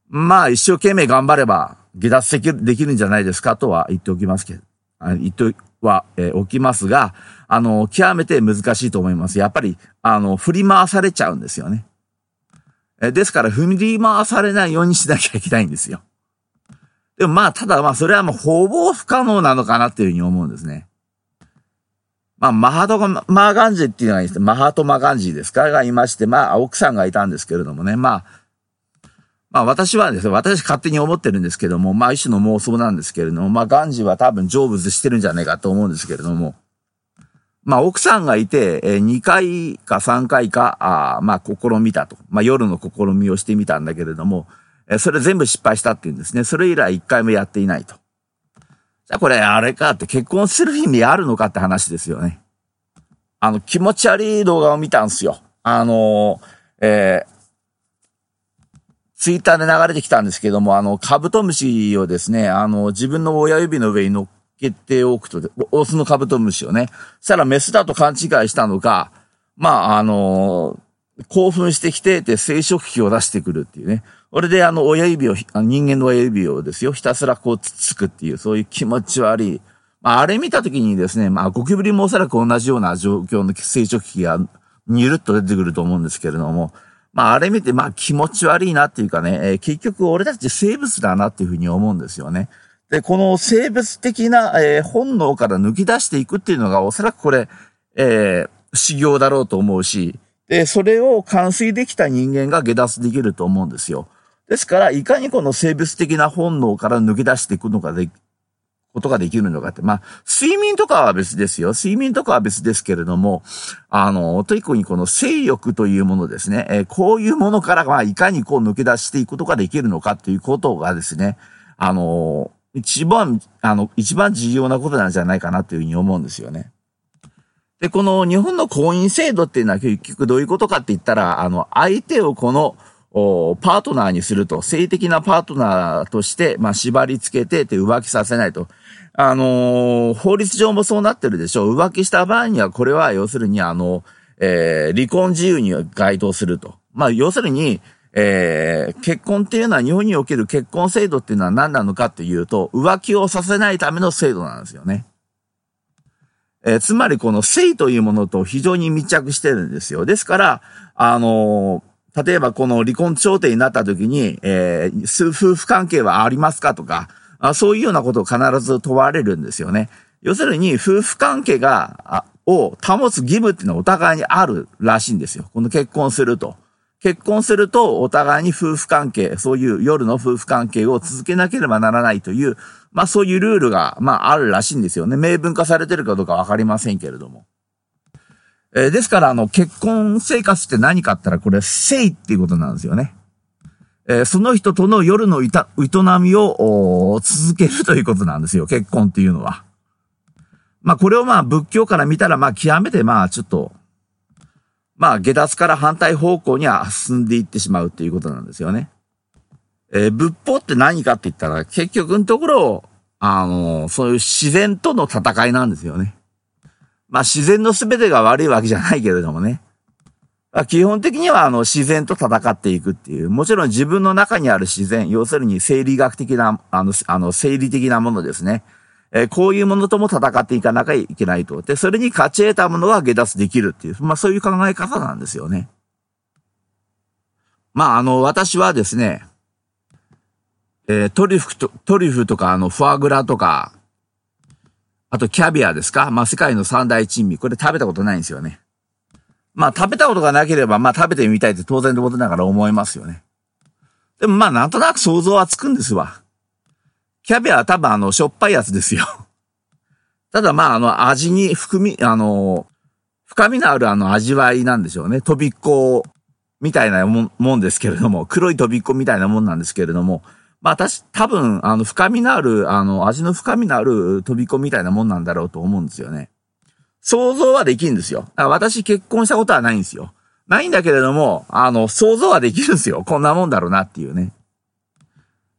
まあ一生懸命頑張れば、下脱できるんじゃないですかとは言っておきますけど、言っては、えー、おきますが、あの、極めて難しいと思います。やっぱり、あの、振り回されちゃうんですよね。えですから、振り回されないようにしなきゃいけないんですよ。でもまあ、ただまあ、それはもうほぼ不可能なのかなっていうふうに思うんですね。まあ、マハトマーガンジーっていうのがいて、マハトマガンジーですかがいまして、まあ、奥さんがいたんですけれどもね、まあ、まあ私はですね、私勝手に思ってるんですけども、まあ一種の妄想なんですけれども、まあガンジーは多分成仏してるんじゃないかと思うんですけれども、まあ奥さんがいて、え2回か3回か、あまあ試みたと。まあ夜の試みをしてみたんだけれども、それ全部失敗したっていうんですね。それ以来一回もやっていないと。じゃあこれあれかって結婚する意味あるのかって話ですよね。あの気持ち悪い動画を見たんですよ。あのえー、ツイッターで流れてきたんですけども、あの、カブトムシをですね、あの、自分の親指の上に乗っけておくと、オスのカブトムシをね、したらメスだと勘違いしたのか、まあ、あの興奮してきてて生殖器を出してくるっていうね。これであの親指を、人間の親指をですよ、ひたすらこうつつくっていう、そういう気持ち悪い。まあ、あれ見たときにですね、まあ、ゴキブリもおそらく同じような状況の成長期がにるっと出てくると思うんですけれども、まあ、あれ見て、まあ、気持ち悪いなっていうかね、えー、結局俺たち生物だなっていうふうに思うんですよね。で、この生物的な、えー、本能から抜き出していくっていうのが、おそらくこれ、えー、修行だろうと思うし、で、それを完遂できた人間が下脱できると思うんですよ。ですから、いかにこの生物的な本能から抜け出していくのかで、ことができるのかって。まあ、睡眠とかは別ですよ。睡眠とかは別ですけれども、あの、特にこの性欲というものですね。えー、こういうものから、まあ、いかにこう抜け出していくことができるのかということがですね、あの、一番、あの、一番重要なことなんじゃないかなというふうに思うんですよね。で、この日本の婚姻制度っていうのは結局どういうことかって言ったら、あの、相手をこのパートナーにすると、性的なパートナーとして、まあ、縛り付けてて浮気させないと。あのー、法律上もそうなってるでしょう。浮気した場合には、これは要するに、あの、えー、離婚自由には該当すると。まあ、要するに、えー、結婚っていうのは日本における結婚制度っていうのは何なのかっていうと、浮気をさせないための制度なんですよね。えー、つまりこの性というものと非常に密着してるんですよ。ですから、あのー、例えばこの離婚調停になった時に、えー、夫婦関係はありますかとかあ、そういうようなことを必ず問われるんですよね。要するに、夫婦関係が、を保つ義務っていうのはお互いにあるらしいんですよ。この結婚すると。結婚するとお互いに夫婦関係、そういう夜の夫婦関係を続けなければならないという、まあそういうルールが、まああるらしいんですよね。明文化されてるかどうかわかりませんけれども。えー、ですから、あの、結婚生活って何かって言ったら、これ、性っていうことなんですよね。えー、その人との夜の営みを続けるということなんですよ。結婚っていうのは。まあこれをまあ仏教から見たらまあ極めてまあちょっとまあ、下脱から反対方向には進んでいってしまうっていうことなんですよね。えー、仏法って何かって言ったら、結局のところ、あのー、そういう自然との戦いなんですよね。まあ、自然の全てが悪いわけじゃないけれどもね。まあ、基本的には、あの、自然と戦っていくっていう。もちろん自分の中にある自然、要するに生理学的な、あの、あの、生理的なものですね。えー、こういうものとも戦っていかなきゃいけないと。で、それに勝ち得たものは下脱できるっていう、まあそういう考え方なんですよね。まああの、私はですね、えー、トリュフと、トリュフとかあの、フォアグラとか、あとキャビアですか？まあ世界の三大珍味。これ食べたことないんですよね。まあ食べたことがなければ、まあ食べてみたいって当然のことながら思いますよね。でもまあなんとなく想像はつくんですわ。キャビアは多分あの、しょっぱいやつですよ。ただまあ、あの、味に含み、あの、深みのあるあの味わいなんでしょうね。飛びっこみたいなもんですけれども、黒い飛びっこみたいなもんなんですけれども、まあ私、多分、あの、深みのある、あの、味の深みのある飛びっこみたいなもんなんだろうと思うんですよね。想像はできるんですよ。私結婚したことはないんですよ。ないんだけれども、あの、想像はできるんですよ。こんなもんだろうなっていうね。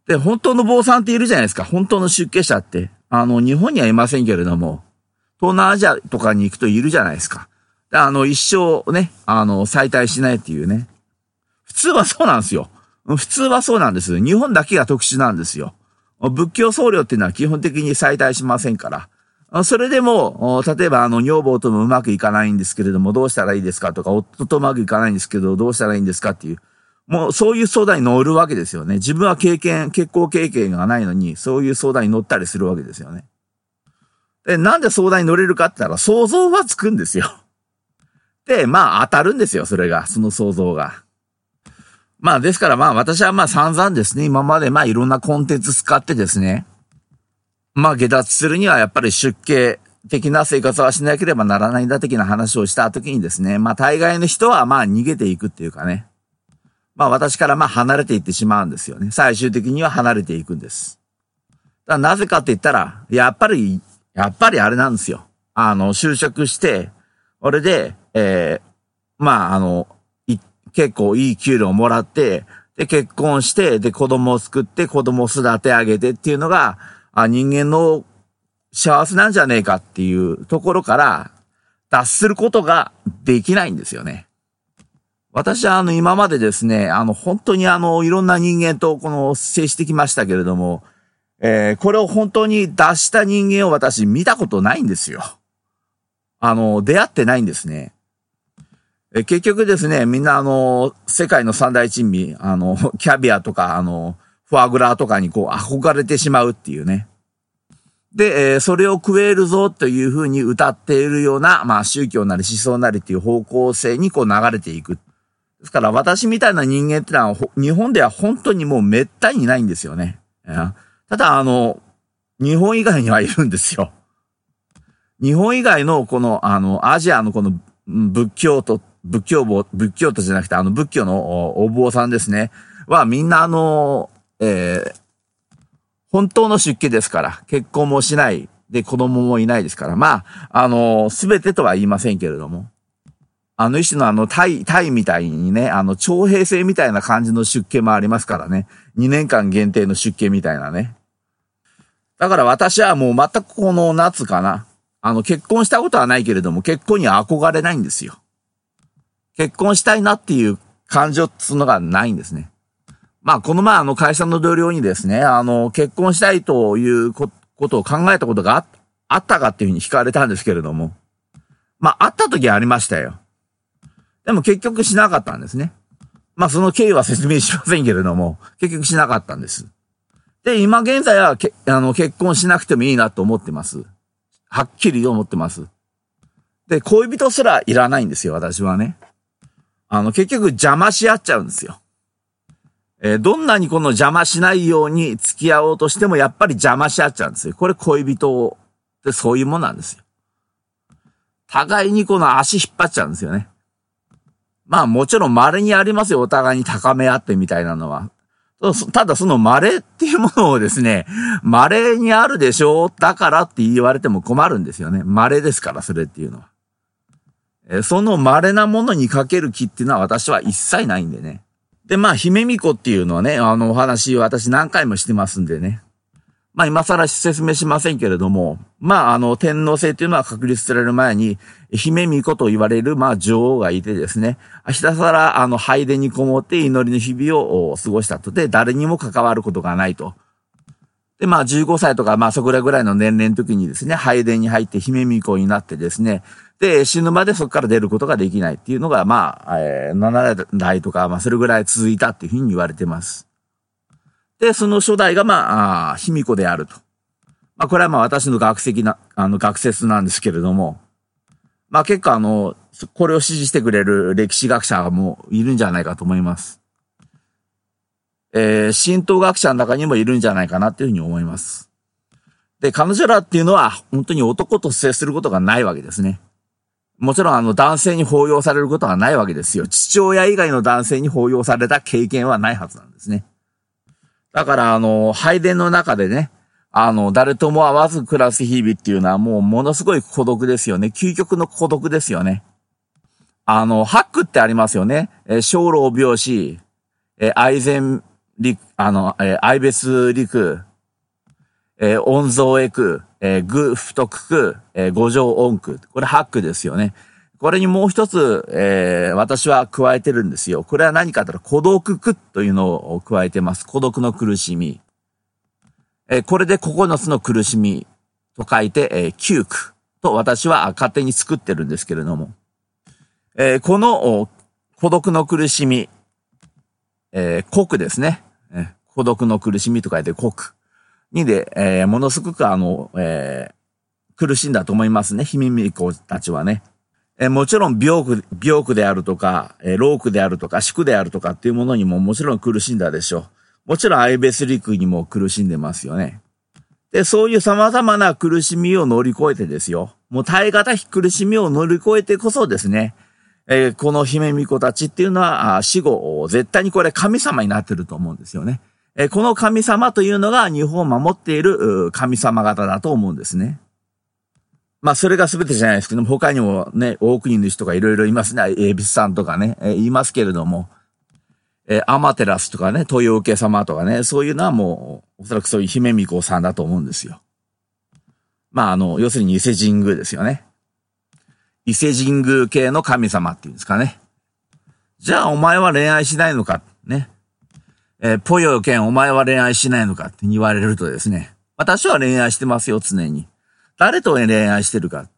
で、本当の坊さんっているじゃないですか。本当の出家者って。あの、日本にはいませんけれども、東南アジアとかに行くといるじゃないですか。であの、一生ね、あの、再退しないっていうね。普通はそうなんですよ。普通はそうなんです。日本だけが特殊なんですよ。仏教僧侶っていうのは基本的に再退しませんから。それでも、例えばあの、女房ともうまくいかないんですけれども、どうしたらいいですかとか、夫とうまくいかないんですけど、どうしたらいいんですかっていう。もうそういう相談に乗るわけですよね。自分は経験、結婚経験がないのに、そういう相談に乗ったりするわけですよね。で、なんで相談に乗れるかって言ったら、想像はつくんですよ。で、まあ当たるんですよ、それが、その想像が。まあですからまあ私はまあ散々ですね、今までまあいろんなコンテンツ使ってですね、まあ下脱するにはやっぱり出家的な生活はしなければならないんだ的な話をした時にですね、まあ大概の人はまあ逃げていくっていうかね、まあ私からまあ離れていってしまうんですよね。最終的には離れていくんです。だなぜかって言ったら、やっぱり、やっぱりあれなんですよ。あの、就職して、俺で、えー、まああの、結構いい給料をもらって、で、結婚して、で、子供を作って、子供を育て上げてっていうのが、あ人間の幸せなんじゃねえかっていうところから、脱することができないんですよね。私はあの今までですね、あの本当にあのいろんな人間とこの接してきましたけれども、えー、これを本当に出した人間を私見たことないんですよ。あの、出会ってないんですね。え結局ですね、みんなあの、世界の三大珍味、あの、キャビアとか、あの、フォアグラとかにこう憧れてしまうっていうね。で、え、それを食えるぞというふうに歌っているような、まあ宗教なり思想なりっていう方向性にこう流れていく。ですから私みたいな人間ってのは、日本では本当にもう滅多にないんですよね。ただ、あの、日本以外にはいるんですよ。日本以外のこの、あの、アジアのこの仏教徒、仏教坊、仏教徒じゃなくて、あの仏教のお坊さんですね。はみんなあの、えー、本当の出家ですから、結婚もしない、で子供もいないですから、まあ、あの、すべてとは言いませんけれども。あの一種のあの、タイ、タイみたいにね、あの、徴兵制みたいな感じの出家もありますからね。2年間限定の出家みたいなね。だから私はもう全くこの夏かな。あの、結婚したことはないけれども、結婚には憧れないんですよ。結婚したいなっていう感情っつうのがないんですね。まあ、この前あの会社の同僚にですね、あの、結婚したいということを考えたことがあったかっていうふうに聞かれたんですけれども。まあ、あった時はありましたよ。でも結局しなかったんですね。まあその経緯は説明しませんけれども、結局しなかったんです。で、今現在はけあの結婚しなくてもいいなと思ってます。はっきり思ってます。で、恋人すらいらないんですよ、私はね。あの、結局邪魔し合っちゃうんですよ。えー、どんなにこの邪魔しないように付き合おうとしても、やっぱり邪魔し合っちゃうんですよ。これ恋人ってそういうもんなんですよ。互いにこの足引っ張っちゃうんですよね。まあもちろん稀にありますよ。お互いに高め合ってみたいなのは。ただその稀っていうものをですね、稀にあるでしょうだからって言われても困るんですよね。稀ですから、それっていうのは。その稀なものにかける気っていうのは私は一切ないんでね。で、まあ、姫巫女っていうのはね、あのお話私何回もしてますんでね。まあ今更説明しませんけれども、まああの天皇制っていうのは確立される前に、姫巫女と言われるまあ女王がいてですね、ひたすらあの拝殿にこもって祈りの日々を過ごしたとで、誰にも関わることがないと。で、まあ15歳とかまあそこらぐらいの年齢の時にですね、拝殿に入って姫巫女になってですね、で、死ぬまでそこから出ることができないっていうのが、まあ、えー、7代とか、まあそれぐらい続いたっていうふうに言われてます。で、その初代が、まあ、卑弥呼であると。まあ、これはまあ私の学籍な、あの、学説なんですけれども、まあ結構あの、これを支持してくれる歴史学者もいるんじゃないかと思います。えー、神道学者の中にもいるんじゃないかなっていうふうに思います。で、彼女らっていうのは本当に男と接することがないわけですね。もちろんあの男性に抱擁されることはないわけですよ。父親以外の男性に抱擁された経験はないはずなんですね。だから、あの、拝殿の中でね、あの、誰とも会わず暮らす日々っていうのはもうものすごい孤独ですよね。究極の孤独ですよね。あの、ハックってありますよね。えー、小老病死、え、愛禅陸、あの、えー、愛別陸、えー、音像エク、えー、具太く、えー、五条音句。これハックですよね。これにもう一つ、えー、私は加えてるんですよ。これは何かというと、孤独苦というのを加えてます。孤独の苦しみ。えー、これで9つの苦しみと書いて、えー、9苦と私は勝手に作ってるんですけれども。えー、この孤独の苦しみ、えー、国ですね。えー、孤独の苦しみと書いて国にで、えー、ものすごくあの、えー、苦しんだと思いますね。ひみみ子たちはね。えもちろん病苦、病苦であるとか、え老苦であるとか、死苦であるとかっていうものにももちろん苦しんだでしょう。もちろんアイベスリクにも苦しんでますよね。で、そういう様々な苦しみを乗り越えてですよ。もう耐え難い苦しみを乗り越えてこそですね、えー、この姫巫女たちっていうのは死後、絶対にこれ神様になってると思うんですよね。え、この神様というのが日本を守っている神様方だと思うんですね。まあ、それが全てじゃないですけども、他にもね、大国主とかいろいろいますね。エビスさんとかね、え、言いますけれども、え、アマテラスとかね、豊受様とかね、そういうのはもう、おそらくそういう姫巫女さんだと思うんですよ。まあ、あの、要するに伊勢神宮ですよね。伊勢神宮系の神様っていうんですかね。じゃあ、お前は恋愛しないのか、ね。えー、ぽよけん、お前は恋愛しないのかって言われるとですね。私は恋愛してますよ、常に。誰と恋愛してるか。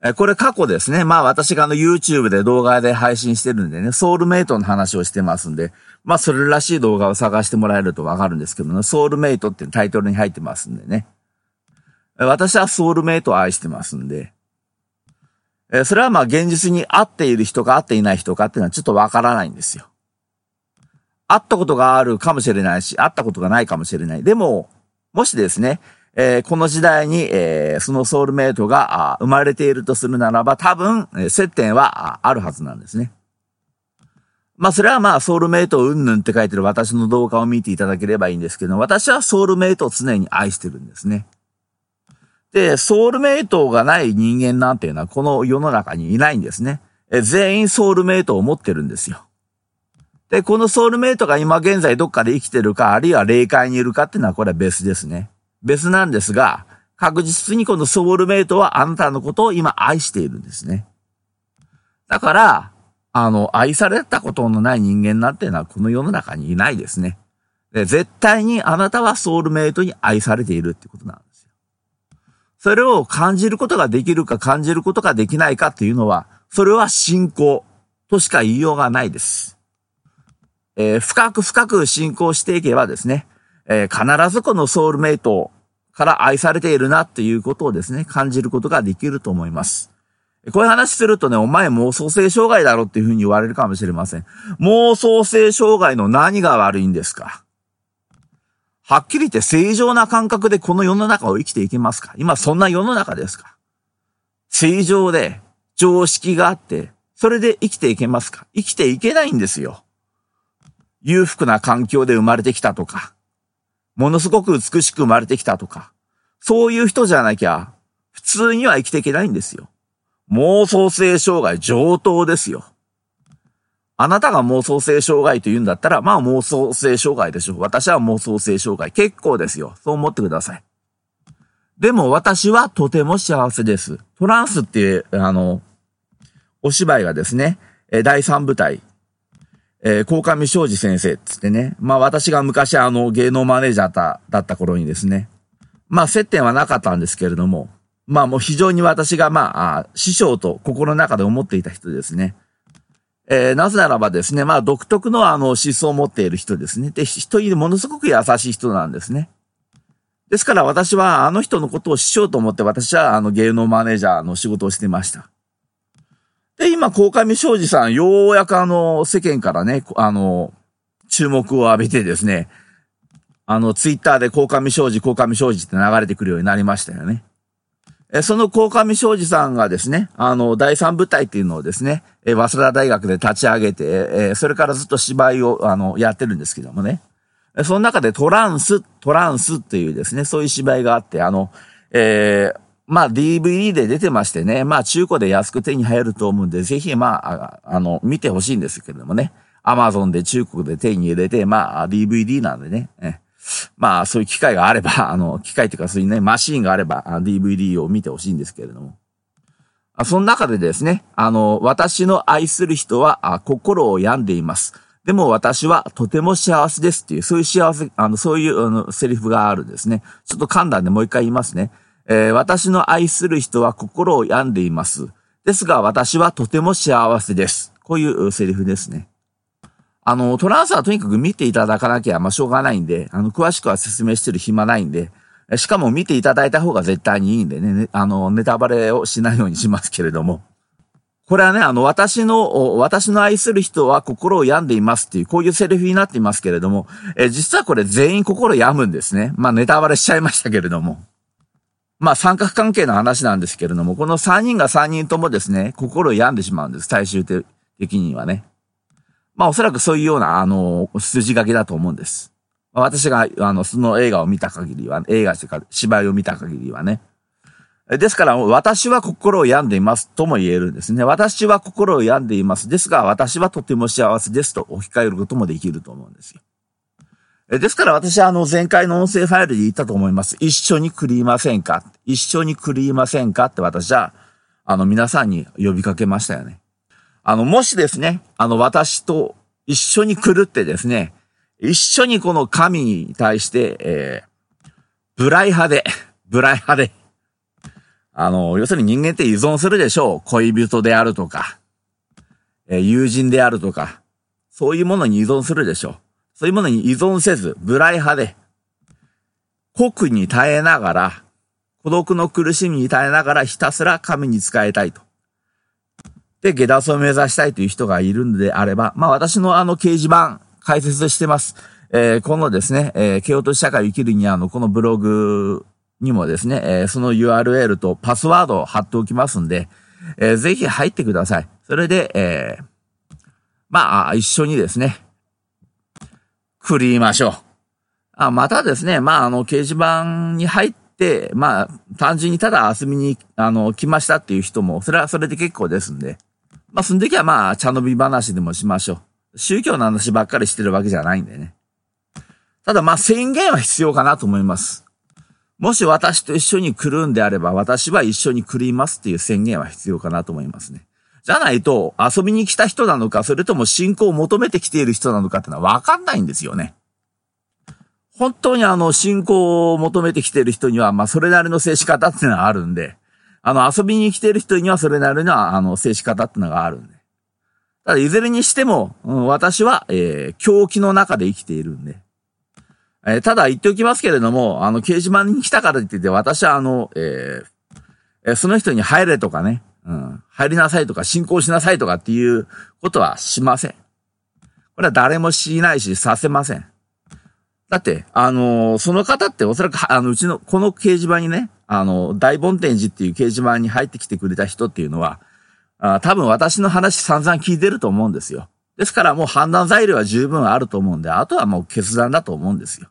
えこれ過去ですね。まあ私があの YouTube で動画で配信してるんでね、ソウルメイトの話をしてますんで、まあそれらしい動画を探してもらえるとわかるんですけどね、ソウルメイトってタイトルに入ってますんでね。私はソウルメイトを愛してますんで、えそれはまあ現実に会っている人か会っていない人かっていうのはちょっとわからないんですよ。会ったことがあるかもしれないし、会ったことがないかもしれない。でも、もしですね、えー、この時代に、えー、そのソウルメイトが生まれているとするならば、多分え、接点はあるはずなんですね。まあ、それはまあ、ソウルメイトうんぬんって書いてる私の動画を見ていただければいいんですけど、私はソウルメイトを常に愛してるんですね。で、ソウルメイトがない人間なんていうのはこの世の中にいないんですね。え全員ソウルメイトを持ってるんですよ。で、このソウルメイトが今現在どっかで生きてるか、あるいは霊界にいるかっていうのはこれは別ですね。別なんですが、確実にこのソウルメイトはあなたのことを今愛しているんですね。だから、あの、愛されたことのない人間なんていうのはこの世の中にいないですね。で絶対にあなたはソウルメイトに愛されているってことなんですよ。それを感じることができるか感じることができないかっていうのは、それは信仰としか言いようがないです。えー、深く深く信仰していけばですね、えー、必ずこのソウルメイトから愛されているなっていうことをですね、感じることができると思います。こういう話するとね、お前妄想性障害だろっていうふうに言われるかもしれません。妄想性障害の何が悪いんですか？はっきり言って正常な感覚でこの世の中を生きていけますか？今そんな世の中ですか？正常で常識があって、それで生きていけますか？生きていけないんですよ。裕福な環境で生まれてきたとか、ものすごく美しく生まれてきたとか、そういう人じゃなきゃ、普通には生きていけないんですよ。妄想性障害上等ですよ。あなたが妄想性障害と言うんだったら、まあ妄想性障害でしょう。私は妄想性障害。結構ですよ。そう思ってください。でも私はとても幸せです。トランスっていう、あの、お芝居がですね、第三部隊、えー、高上昌司先生っつってね、まあ私が昔あの芸能マネージャーだった頃にですね、まあ接点はなかったんですけれども、まあもう非常に私がまあ、師匠と心の中で思っていた人ですね。えー、なぜならばですね、まあ独特のあの思想を持っている人ですね。で、人にものすごく優しい人なんですね。ですから私はあの人のことを師匠と思って私はあの芸能マネージャーの仕事をしてました。で、今、鴻上昌司さん、ようやくあの、世間からね、あの、注目を浴びてですね、あの、ツイッターで鴻上昌司、鴻上昌司って流れてくるようになりましたよね。え、その鴻上昌司さんがですね、あの、第三部隊っていうのをですね、え、早稲田大学で立ち上げて、え、それからずっと芝居を、あの、やってるんですけどもね。その中でトランス、トランスっていうですね、そういう芝居があって、あの、えー、まあ DVD で出てましてね、まあ中古で安く手に入ると思うんで、ぜひまあ、あの、見てほしいんですけれどもね。アマゾンで中国で手に入れて、まあ DVD なんでね。まあそういう機会があれば、あの、機械っていうかそういうね、マシーンがあれば DVD を見てほしいんですけれども。その中でですね、あの、私の愛する人は心を病んでいます。でも私はとても幸せですっていう、そういう幸せ、あの、そういうあのセリフがあるんですね。ちょっと簡単でもう一回言いますね。えー、私の愛する人は心を病んでいます。ですが私はとても幸せです。こういうセリフですね。あの、トランスはとにかく見ていただかなきゃ、まあ、しょうがないんで、あの、詳しくは説明してる暇ないんで、しかも見ていただいた方が絶対にいいんでね、ねあの、ネタバレをしないようにしますけれども。これはね、あの、私の、私の愛する人は心を病んでいますっていう、こういうセリフになっていますけれども、え実はこれ全員心病むんですね。まあ、ネタバレしちゃいましたけれども。まあ三角関係の話なんですけれども、この三人が三人ともですね、心を病んでしまうんです、最終的にはね。まあおそらくそういうような、あの、筋書きだと思うんです。私が、あの、その映画を見た限りは、映画というか芝居を見た限りはね。ですから、私は心を病んでいますとも言えるんですね。私は心を病んでいます。ですが、私はとても幸せですと置き換えることもできると思うんですよ。ですから私はあの前回の音声ファイルで言ったと思います。一緒に繰りませんか？一緒に繰りませんか？って私はあの皆さんに呼びかけましたよね。あの、もしですね、あの私と一緒に来るってですね、一緒にこの神に対して、えー、ブライ派で、ブライ派で、あの、要するに人間って依存するでしょう。恋人であるとか、えー、友人であるとか、そういうものに依存するでしょう。そういうものに依存せず、無頼派で、国に耐えながら、孤独の苦しみに耐えながらひたすら神に仕えたいと。で、下脱を目指したいという人がいるのであれば、まあ私のあの掲示板解説してます。えー、このですね、えー、京都社会を生きるにあの、このブログにもですね、えー、その URL とパスワードを貼っておきますんで、えー、ぜひ入ってください。それで、えー、まあ、一緒にですね、振りましょう。あまたですね、まあ、あの、掲示板に入って、まあ、単純にただ遊びに、あの、来ましたっていう人も、それはそれで結構ですんで、まあ、その時はまあ、茶飲み話でもしましょう。宗教の話ばっかりしてるわけじゃないんでね。ただまあ、宣言は必要かなと思います。もし私と一緒に来るんであれば、私は一緒に来りますっていう宣言は必要かなと思いますね。じゃないと、遊びに来た人なのか、それとも信仰を求めてきている人なのかってのはわかんないんですよね。本当にあの、信仰を求めてきている人には、まあ、それなりの接し方ってのはあるんで、あの、遊びに来ている人にはそれなりの、あの、接し方ってのがあるんで。ただ、いずれにしても、うん、私は、えー、狂気の中で生きているんで。えー、ただ言っておきますけれども、あの、掲示板に来たからって言って、私はあの、えー、その人に入れとかね、うん、入りなさいとか、信仰しなさいとかっていうことはしません。これは誰もしないし、させません。だって、あのー、その方っておそらく、あの、うちの、この掲示板にね、あの、大梵天寺っていう掲示板に入ってきてくれた人っていうのは、あ多分私の話散々聞いてると思うんですよ。ですからもう判断材料は十分あると思うんで、あとはもう決断だと思うんですよ。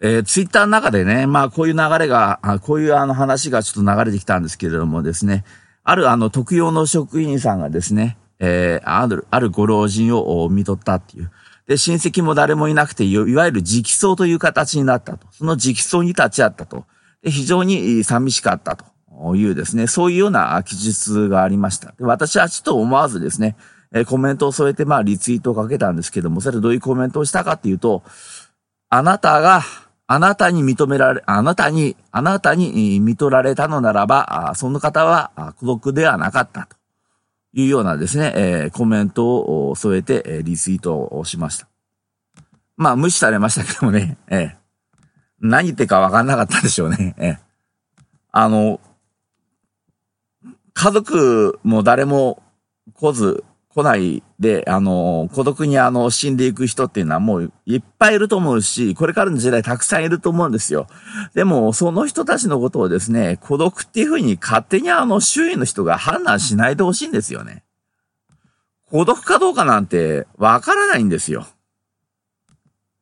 えー、ツイッターの中でね、まあこういう流れが、こういうあの話がちょっと流れてきたんですけれどもですね、あるあの特養の職員さんがですね、えー、ある、あるご老人を見とったっていう。で、親戚も誰もいなくて、いわゆる直葬という形になったと。その直葬に立ち会ったと。で、非常に寂しかったというですね、そういうような記述がありました。で私はちょっと思わずですね、えコメントを添えて、まあ、リツイートをかけたんですけども、それどういうコメントをしたかっていうと、あなたが、あなたに認められ、あなたに、あなたに見取られたのならば、その方は孤独ではなかったと。いうようなですね、え、コメントを添えて、リツイートをしました。まあ、無視されましたけどもね、えー、何言ってかわかんなかったでしょうね。えー、あの、家族も誰も来ず、来ないで、あの、孤独にあの、死んでいく人っていうのはもういっぱいいると思うし、これからの時代たくさんいると思うんですよ。でも、その人たちのことをですね、孤独っていうふうに勝手にあの、周囲の人が判断しないでほしいんですよね。孤独かどうかなんてわからないんですよ。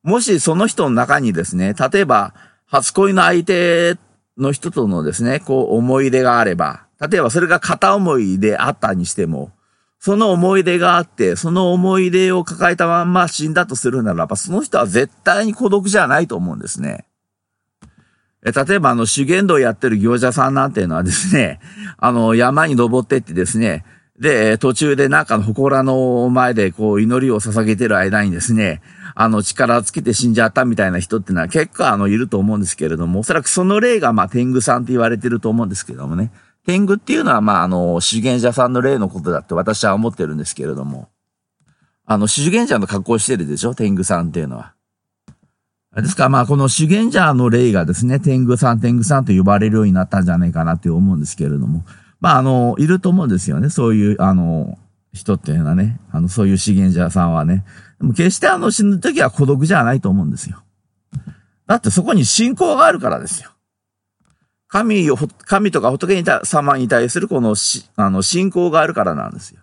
もしその人の中にですね、例えば、初恋の相手の人とのですね、こう思い出があれば、例えばそれが片思いであったにしても、その思い出があって、その思い出を抱えたまんま死んだとするならば、その人は絶対に孤独じゃないと思うんですね。え、例えばあの、修験道やってる行者さんなんていうのはですね、あの、山に登ってってですね、で、途中でなんかの祠の前でこう祈りを捧げてる間にですね、あの力をつけて死んじゃったみたいな人ってのは結構あのいると思うんですけれども、おそらくその例がまあ天狗さんって言われてると思うんですけどもね。天狗っていうのは、まあ、あの、修験者さんの例のことだって私は思ってるんですけれども、あの、修験者の格好してるでしょ？天狗さんっていうのは。ですから、まあ、この修験者の例がですね、天狗さん、天狗さんと呼ばれるようになったんじゃないかなって思うんですけれども、まあ、あの、いると思うんですよね。そういう、あの、人っていうのはね、あの、そういう修験者さんはね。でも決してあの、死ぬ時は孤独じゃないと思うんですよ。だってそこに信仰があるからですよ。神を、神とか仏に様に対するこのし、あの、信仰があるからなんですよ。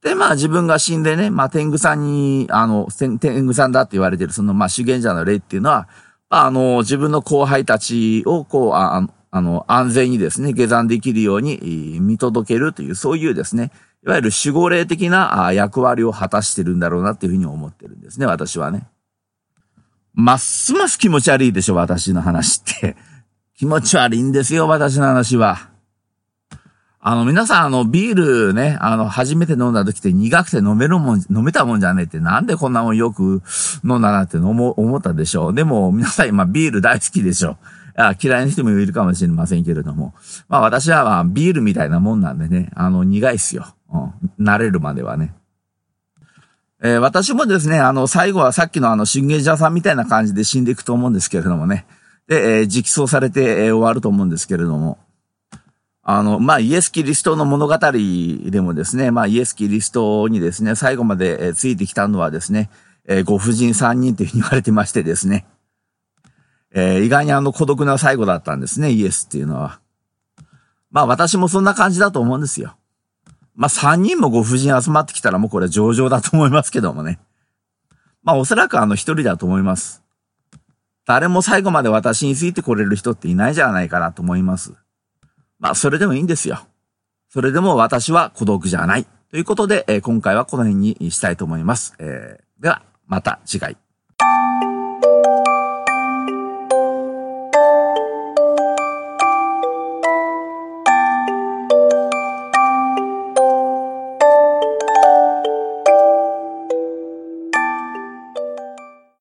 で、まあ自分が死んでね、まあ天狗さんに、あの、天狗さんだって言われてる、その、まあ修験者の霊っていうのは、あの、自分の後輩たちを、こう、ああの、安全にですね、下山できるように見届けるという、そういうですね、いわゆる守護霊的な役割を果たしてるんだろうなっていうふうに思ってるんですね、私はね。ますます気持ち悪いでしょ、私の話って。気持ち悪いんですよ、私の話は。あの、皆さん、あの、ビールね、あの、初めて飲んだ時って苦くて飲めるもん、飲めたもんじゃねえって、なんでこんなもんよく飲んだなって思思ったでしょう。でも、皆さん今ビール大好きでしょ。あ嫌いな人もいるかもしれませんけれども。まあ私はまあビールみたいなもんなんでね、あの、苦いっすよ。うん。慣れるまではね。えー、私もですね、あの、最後はさっきのあの、信玄者さんみたいな感じで死んでいくと思うんですけれどもね。で、えー、直訴されて、えー、終わると思うんですけれども、あの、まあ、イエス・キリストの物語でもですね、まあ、イエス・キリストにですね、最後まで、えー、ついてきたのはですね、えー、ご婦人三人というふうに言われてましてですね、えー、意外にあの孤独な最後だったんですね、イエスっていうのは。まあ、私もそんな感じだと思うんですよ。まあ、三人もご婦人集まってきたらもうこれ上々だと思いますけどもね。まあ、おそらくあの一人だと思います。誰も最後まで私についてこれる人っていないじゃないかなと思います。まあ、それでもいいんですよ。それでも私は孤独じゃない。ということで、えー今回はこの辺にしたいと思います。えーでは、また次回。